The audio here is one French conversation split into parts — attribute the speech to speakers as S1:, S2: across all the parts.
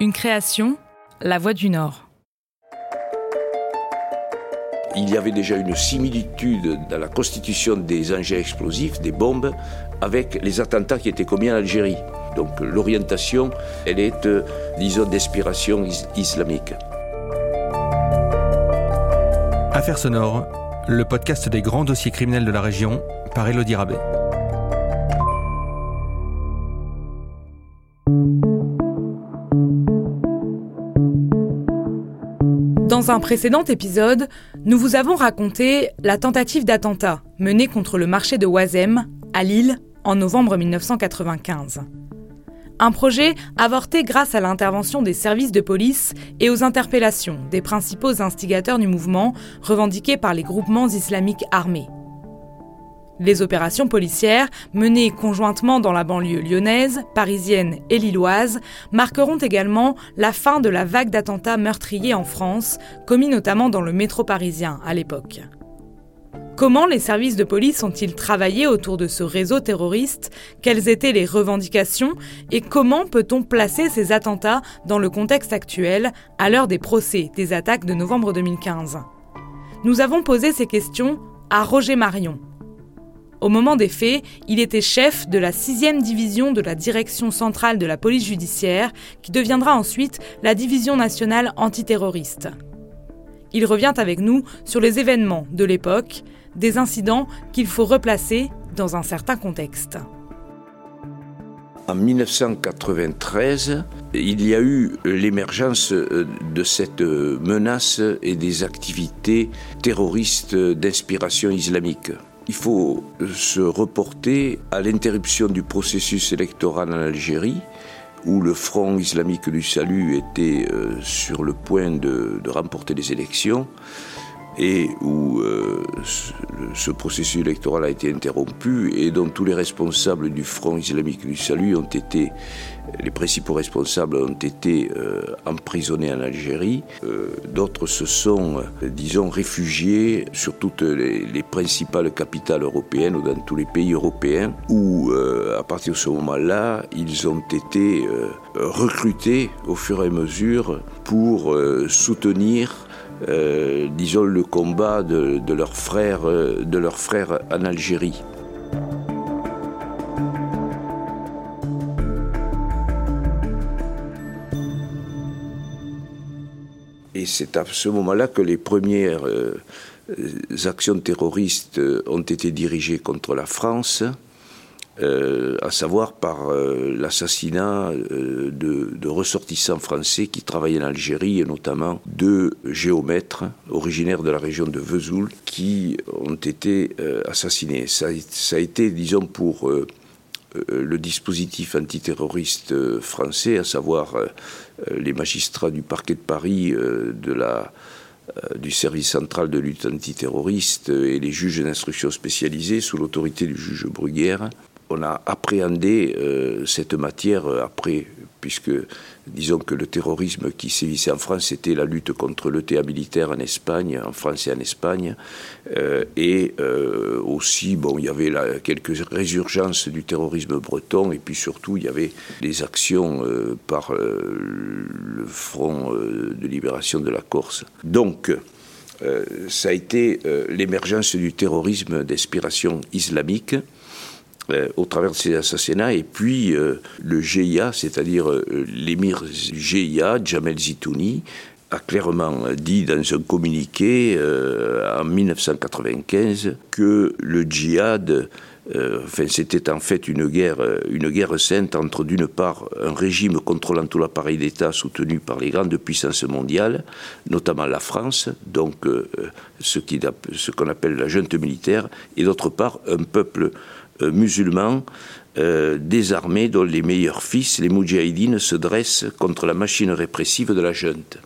S1: Une création, La Voix du Nord.
S2: Il y avait déjà une similitude dans la constitution des engins explosifs, des bombes, avec les attentats qui étaient commis en Algérie. Donc l'orientation, elle est, euh, disons, d'inspiration islamique.
S3: Affaires sonores, le podcast des grands dossiers criminels de la région par Elodie Rabet.
S1: Dans un précédent épisode, nous vous avons raconté la tentative d'attentat menée contre le marché de Oisem, à Lille, en novembre 1995. Un projet avorté grâce à l'intervention des services de police et aux interpellations des principaux instigateurs du mouvement revendiqués par les groupements islamiques armés. Les opérations policières, menées conjointement dans la banlieue lyonnaise, parisienne et lilloise, marqueront également la fin de la vague d'attentats meurtriers en France, commis notamment dans le métro parisien à l'époque. Comment les services de police ont-ils travaillé autour de ce réseau terroriste? Quelles étaient les revendications? Et comment peut-on placer ces attentats dans le contexte actuel, à l'heure des procès des attaques de novembre 2015 Nous avons posé ces questions à Roger Marion, au moment des faits, il était chef de la 6e division de la Direction centrale de la police judiciaire, qui deviendra ensuite la Division nationale antiterroriste. Il revient avec nous sur les événements de l'époque, des incidents qu'il faut replacer dans un certain contexte.
S2: En 1993, il y a eu l'émergence de cette menace et des activités terroristes d'inspiration islamique. Il faut se reporter à l'interruption du processus électoral en Algérie, où le Front islamique du salut était euh, sur le point de, remporter les élections et où euh, ce, processus électoral a été interrompu et dont tous les responsables du Front islamique du salut ont été, les principaux responsables ont été euh, emprisonnés en Algérie. Euh, d'autres se sont, disons, réfugiés sur toutes les, les, principales capitales européennes ou dans tous les pays européens où, à partir de ce moment-là, ils ont été recrutés au fur et à mesure pour soutenir euh, le combat de, leurs frères, euh, de leurs frères en Algérie. Et c'est à ce moment-là que les premières euh, actions terroristes ont été dirigées contre la France. Euh, à savoir par euh, l'assassinat euh, de, ressortissants français qui travaillaient en Algérie, et notamment deux géomètres originaires de la région de Vesoul qui ont été assassinés. Ça, a été, disons, pour le dispositif antiterroriste français, à savoir les magistrats du parquet de Paris, de la du service central de lutte antiterroriste et les juges d'instruction spécialisés sous l'autorité du juge Bruguière on a appréhendé euh, cette matière euh, après, puisque disons que le terrorisme qui sévissait en France, c'était la lutte contre l'ETA militaire en Espagne, en France et en Espagne, euh, et aussi, bon, il y avait quelques résurgences du terrorisme breton, et puis surtout, il y avait des actions par le Front de libération de la Corse. Donc, ça a été l'émergence du terrorisme d'inspiration islamique, euh, au travers de ces assassinats. Et puis euh, le GIA, c'est-à-dire euh, l'émir GIA, Jamel Zitouni, a clairement dit dans un communiqué en 1995 que le djihad enfin, c'était en fait une guerre, une guerre sainte entre d'une part un régime contrôlant tout l'appareil d'État soutenu par les grandes puissances mondiales, notamment la France, donc ce qu'on appelle la junte militaire, et d'autre part un peuple euh, musulmans euh, désarmés dont les meilleurs fils, les moudjahidines, se dressent contre la machine répressive de la junte.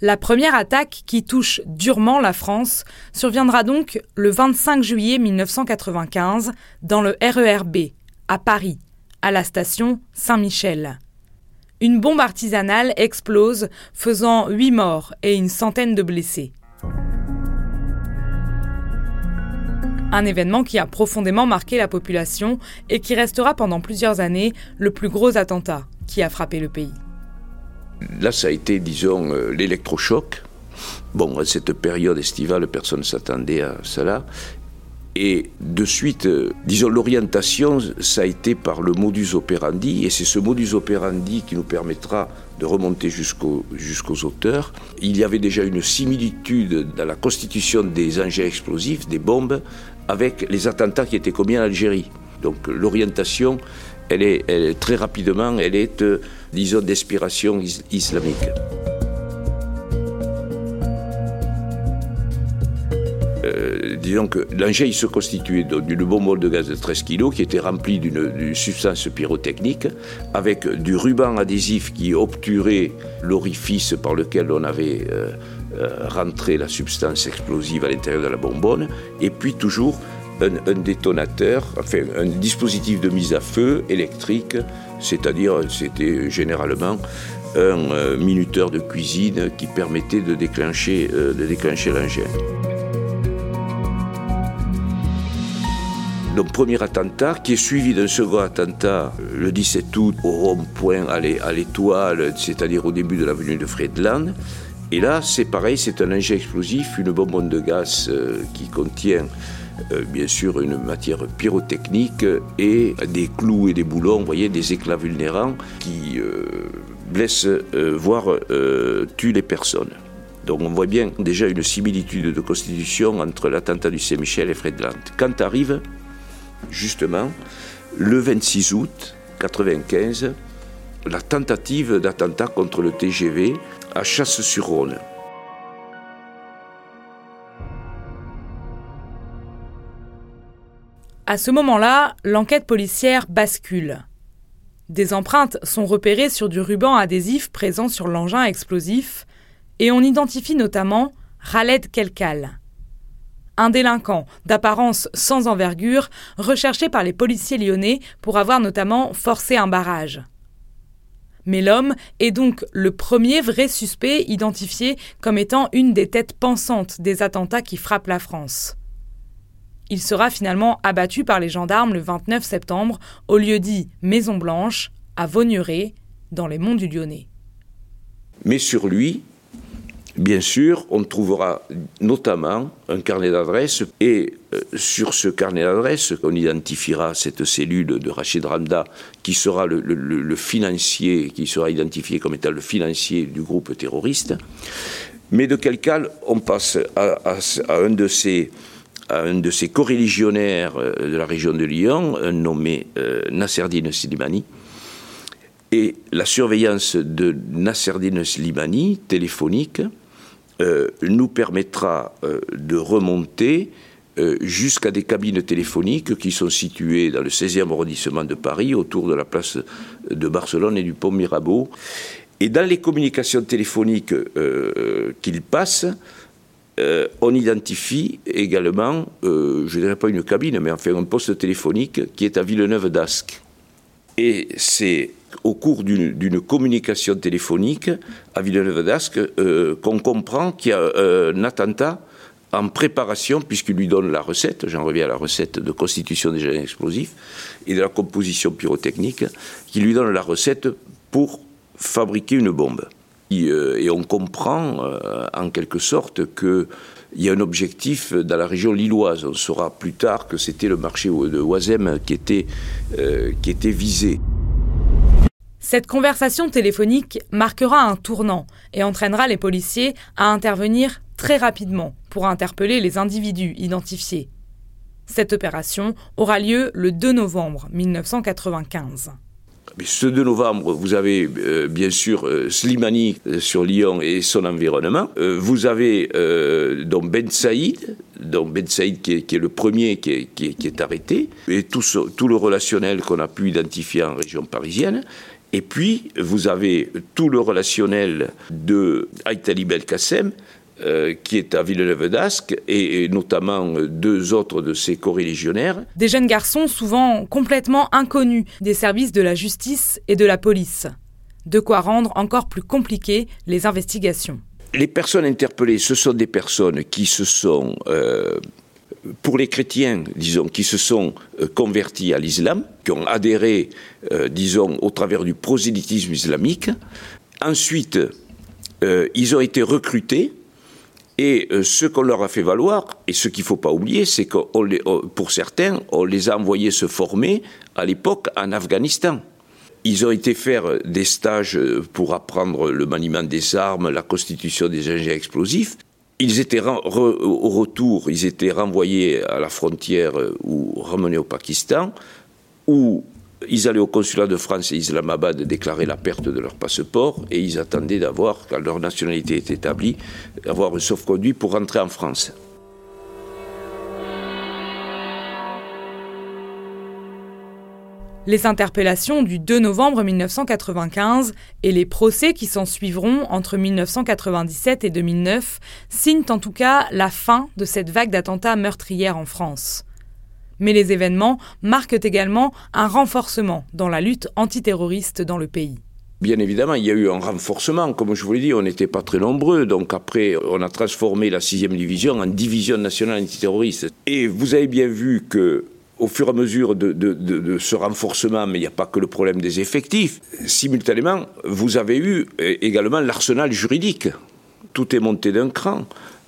S1: La première attaque qui touche durement la France surviendra donc le 25 juillet 1995 dans le RERB, à Paris, à la station Saint-Michel. Une bombe artisanale explose, faisant huit morts et une centaine de blessés. Un événement qui a profondément marqué la population et qui restera pendant plusieurs années le plus gros attentat qui a frappé le pays.
S2: Là, ça a été, disons, euh, l'électrochoc. Bon, à cette période estivale, personne ne s'attendait à cela. Et de suite, euh, disons, l'orientation, ça a été par le modus operandi, et c'est ce modus operandi qui nous permettra de remonter jusqu'aux auteurs. Il y avait déjà une similitude dans la constitution des engins explosifs, des bombes, avec les attentats qui étaient commis en Algérie. Donc l'orientation, elle est, très rapidement, elle est, euh, disons, d'inspiration islamique. Euh, disons que l'engin se constituait d'une bombe de gaz de 13 kg qui était remplie d'une substance pyrotechnique avec du ruban adhésif qui obturait l'orifice par lequel on avait euh, euh, rentré la substance explosive à l'intérieur de la bonbonne et puis toujours un, détonateur, enfin un dispositif de mise à feu électrique, c'est-à-dire c'était généralement un minuteur de cuisine qui permettait de déclencher, de déclencher l'engin. Donc premier attentat qui est suivi d'un second attentat euh, le 17 août au rond-point à l'étoile, c'est-à-dire au début de l'avenue de Friedland. Et là, c'est pareil, c'est un engin explosif, une bonbonne de gaz euh, qui contient euh, bien sûr une matière pyrotechnique et des clous et des boulons, vous voyez, des éclats vulnérants qui blessent, voire tuent les personnes. Donc on voit bien déjà une similitude de constitution entre l'attentat du Saint-Michel et Friedland. Quand arrive justement, le 26 août 1995, la tentative d'attentat contre le TGV à Chasse-sur-Rhône.
S1: À ce moment-là, l'enquête policière bascule. Des empreintes sont repérées sur du ruban adhésif présent sur l'engin explosif et on identifie notamment Khaled Kelkal, un délinquant d'apparence sans envergure, recherché par les policiers lyonnais pour avoir notamment forcé un barrage. Mais l'homme est donc le premier vrai suspect identifié comme étant une des têtes pensantes des attentats qui frappent la France. Il sera finalement abattu par les gendarmes le 29 septembre au lieu dit Maison Blanche, à Vaugneray, dans les monts du Lyonnais.
S2: Mais sur lui, Bien sûr, on trouvera notamment un carnet d'adresses et euh, sur ce carnet d'adresses, on identifiera cette cellule de Rachid Ramda qui sera le, financier, qui sera identifié comme étant le financier du groupe terroriste. Mais de quel cas on passe à, un de ces à un de euh, de la région de Lyon, nommé euh, Slimani. Et la surveillance de Nasserdine Slimani, téléphonique, euh, nous permettra euh, de remonter euh, jusqu'à des cabines téléphoniques qui sont situées dans le 16e arrondissement de Paris, autour de la place de Barcelone et du pont Mirabeau. Et dans les communications téléphoniques qu'il passe, on identifie également, je ne dirais pas une cabine, mais enfin un poste téléphonique qui est à Villeneuve d'Ascq. Et c'est au cours d'une communication téléphonique à Villeneuve d'Ascq euh, qu'on comprend qu'il y a euh, un attentat en préparation, puisqu'il lui donne la recette, j'en reviens à la recette de constitution des gènes explosifs et de la composition pyrotechnique, qui lui donne la recette pour fabriquer une bombe. Et, euh, on comprend en quelque sorte qu'il y a un objectif dans la région lilloise. On saura plus tard que c'était le marché de Oisem qui était, qui était visé.
S1: Cette conversation téléphonique marquera un tournant et entraînera les policiers à intervenir très rapidement pour interpeller les individus identifiés. Cette opération aura lieu le 2 novembre 1995.
S2: Ce 2 novembre, vous avez euh, bien sûr euh, Slimani euh, sur Lyon et son environnement. vous avez donc Ben Saïd, donc Ben Saïd qui est, le premier qui est, arrêté, et tout le relationnel qu'on a pu identifier en région parisienne. Et puis, vous avez tout le relationnel de Aïtali Belkacem, euh, qui est à Villeneuve d'Ascq, et, notamment deux autres de ses co-religionnaires.
S1: Des jeunes garçons souvent complètement inconnus des services de la justice et de la police. De quoi rendre encore plus compliquées les investigations.
S2: Les personnes interpellées, ce sont des personnes qui se sont euh, pour les chrétiens, disons, qui se sont euh, convertis à l'islam, qui ont adhéré, euh, disons, au travers du prosélytisme islamique, Ensuite, euh, ils ont été recrutés et ce qu'on leur a fait valoir, et ce qu'il ne faut pas oublier, c'est que pour certains, on les a envoyés se former à l'époque en Afghanistan. Ils ont été faire des stages pour apprendre le maniement des armes, la constitution des engins explosifs. Ils étaient au retour, ils étaient renvoyés à la frontière euh, ou ramenés au Pakistan, où ils allaient au consulat de France et Islamabad déclarer la perte de leur passeport et ils attendaient d'avoir, quand leur nationalité est établie, d'avoir un sauf-conduit pour rentrer en France.
S1: Les interpellations du 2 novembre 1995 et les procès qui s'en suivront entre 1997 et 2009 signent en tout cas la fin de cette vague d'attentats meurtrières en France. Mais les événements marquent également un renforcement dans la lutte antiterroriste dans le pays.
S2: Bien évidemment, il y a eu un renforcement. Comme je vous l'ai dit, on n'était pas très nombreux. Donc après, on a transformé la 6e division en division nationale antiterroriste. Et vous avez bien vu que au fur et à mesure de, ce renforcement, mais il n'y a pas que le problème des effectifs, simultanément, vous avez eu également l'arsenal juridique. Tout est monté d'un cran.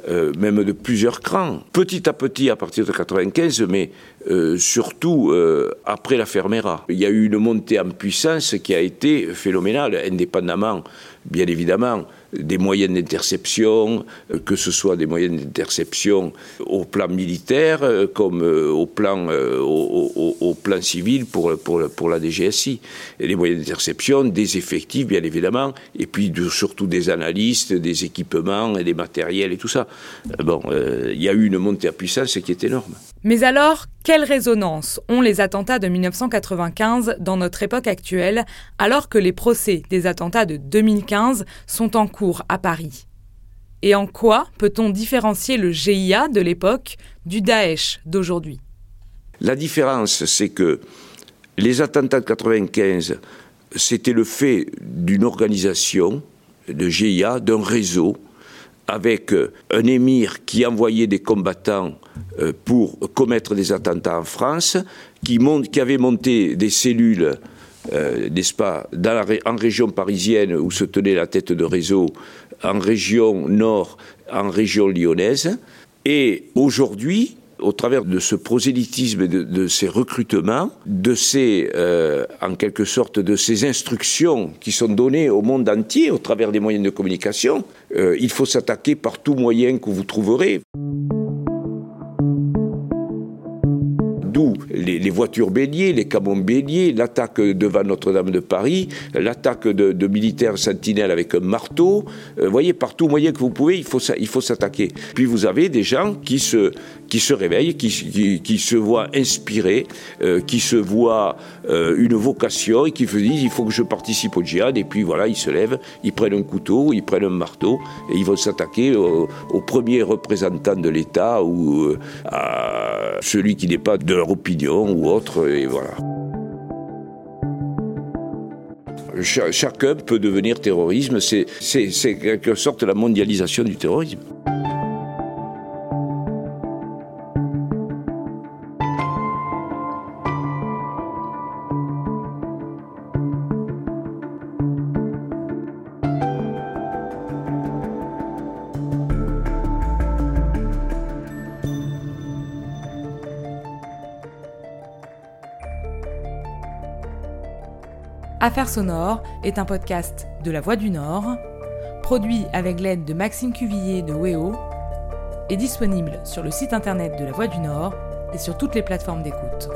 S2: Euh, même de plusieurs crans, petit à petit à partir de 95, mais euh, surtout euh, après la Fermera. Il y a eu une montée en puissance qui a été phénoménale, indépendamment, bien évidemment, des moyens d'interception, euh, que ce soit des moyens d'interception au plan militaire euh, comme euh, au plan, au, plan civil pour, pour, pour, la DGSI. Et les moyens d'interception, des effectifs bien évidemment, et puis surtout des analystes, des équipements et des matériels et tout ça. Bon, il y a eu une montée à puissance qui est énorme.
S1: Mais alors, quelle résonance ont les attentats de 1995 dans notre époque actuelle, alors que les procès des attentats de 2015 sont en cours à Paris? Et en quoi peut-on différencier le GIA de l'époque du Daesh d'aujourd'hui?
S2: La différence, c'est que les attentats de 1995, c'était le fait d'une organisation de GIA, d'un réseau, avec un émir qui envoyait des combattants euh, pour commettre des attentats en France, qui, avait monté des cellules, euh, n'est-ce pas, en région parisienne où se tenait la tête de réseau, en région nord, en région lyonnaise. Et aujourd'hui, au travers de ce prosélytisme et de, ces recrutements, de ces, euh, en quelque sorte, de ces instructions qui sont données au monde entier au travers des moyens de communication, il faut s'attaquer par tout moyen que vous trouverez. Les, voitures béliers, les camions béliers, l'attaque devant Notre-Dame de Paris, l'attaque de, militaires sentinelles avec un marteau. Vous euh, voyez, partout moyen que vous pouvez, il faut, il faut s'attaquer. Puis vous avez des gens qui se, qui se réveillent, qui, qui, se voient inspirés, euh, qui se voient euh, une vocation et qui se disent il faut que je participe au djihad. Et puis voilà, ils se lèvent, ils prennent un couteau, ils prennent un marteau et ils vont s'attaquer au, au, premier représentant de l'État ou à celui qui n'est pas de opinion ou autre. Et voilà. chacun peut devenir terrorisme, c'est quelque sorte la mondialisation du terrorisme.
S1: Affaires sonores est un podcast de La Voix du Nord, produit avec l'aide de Maxime Cuvillier de WEO, et disponible sur le site internet de La Voix du Nord et sur toutes les plateformes d'écoute.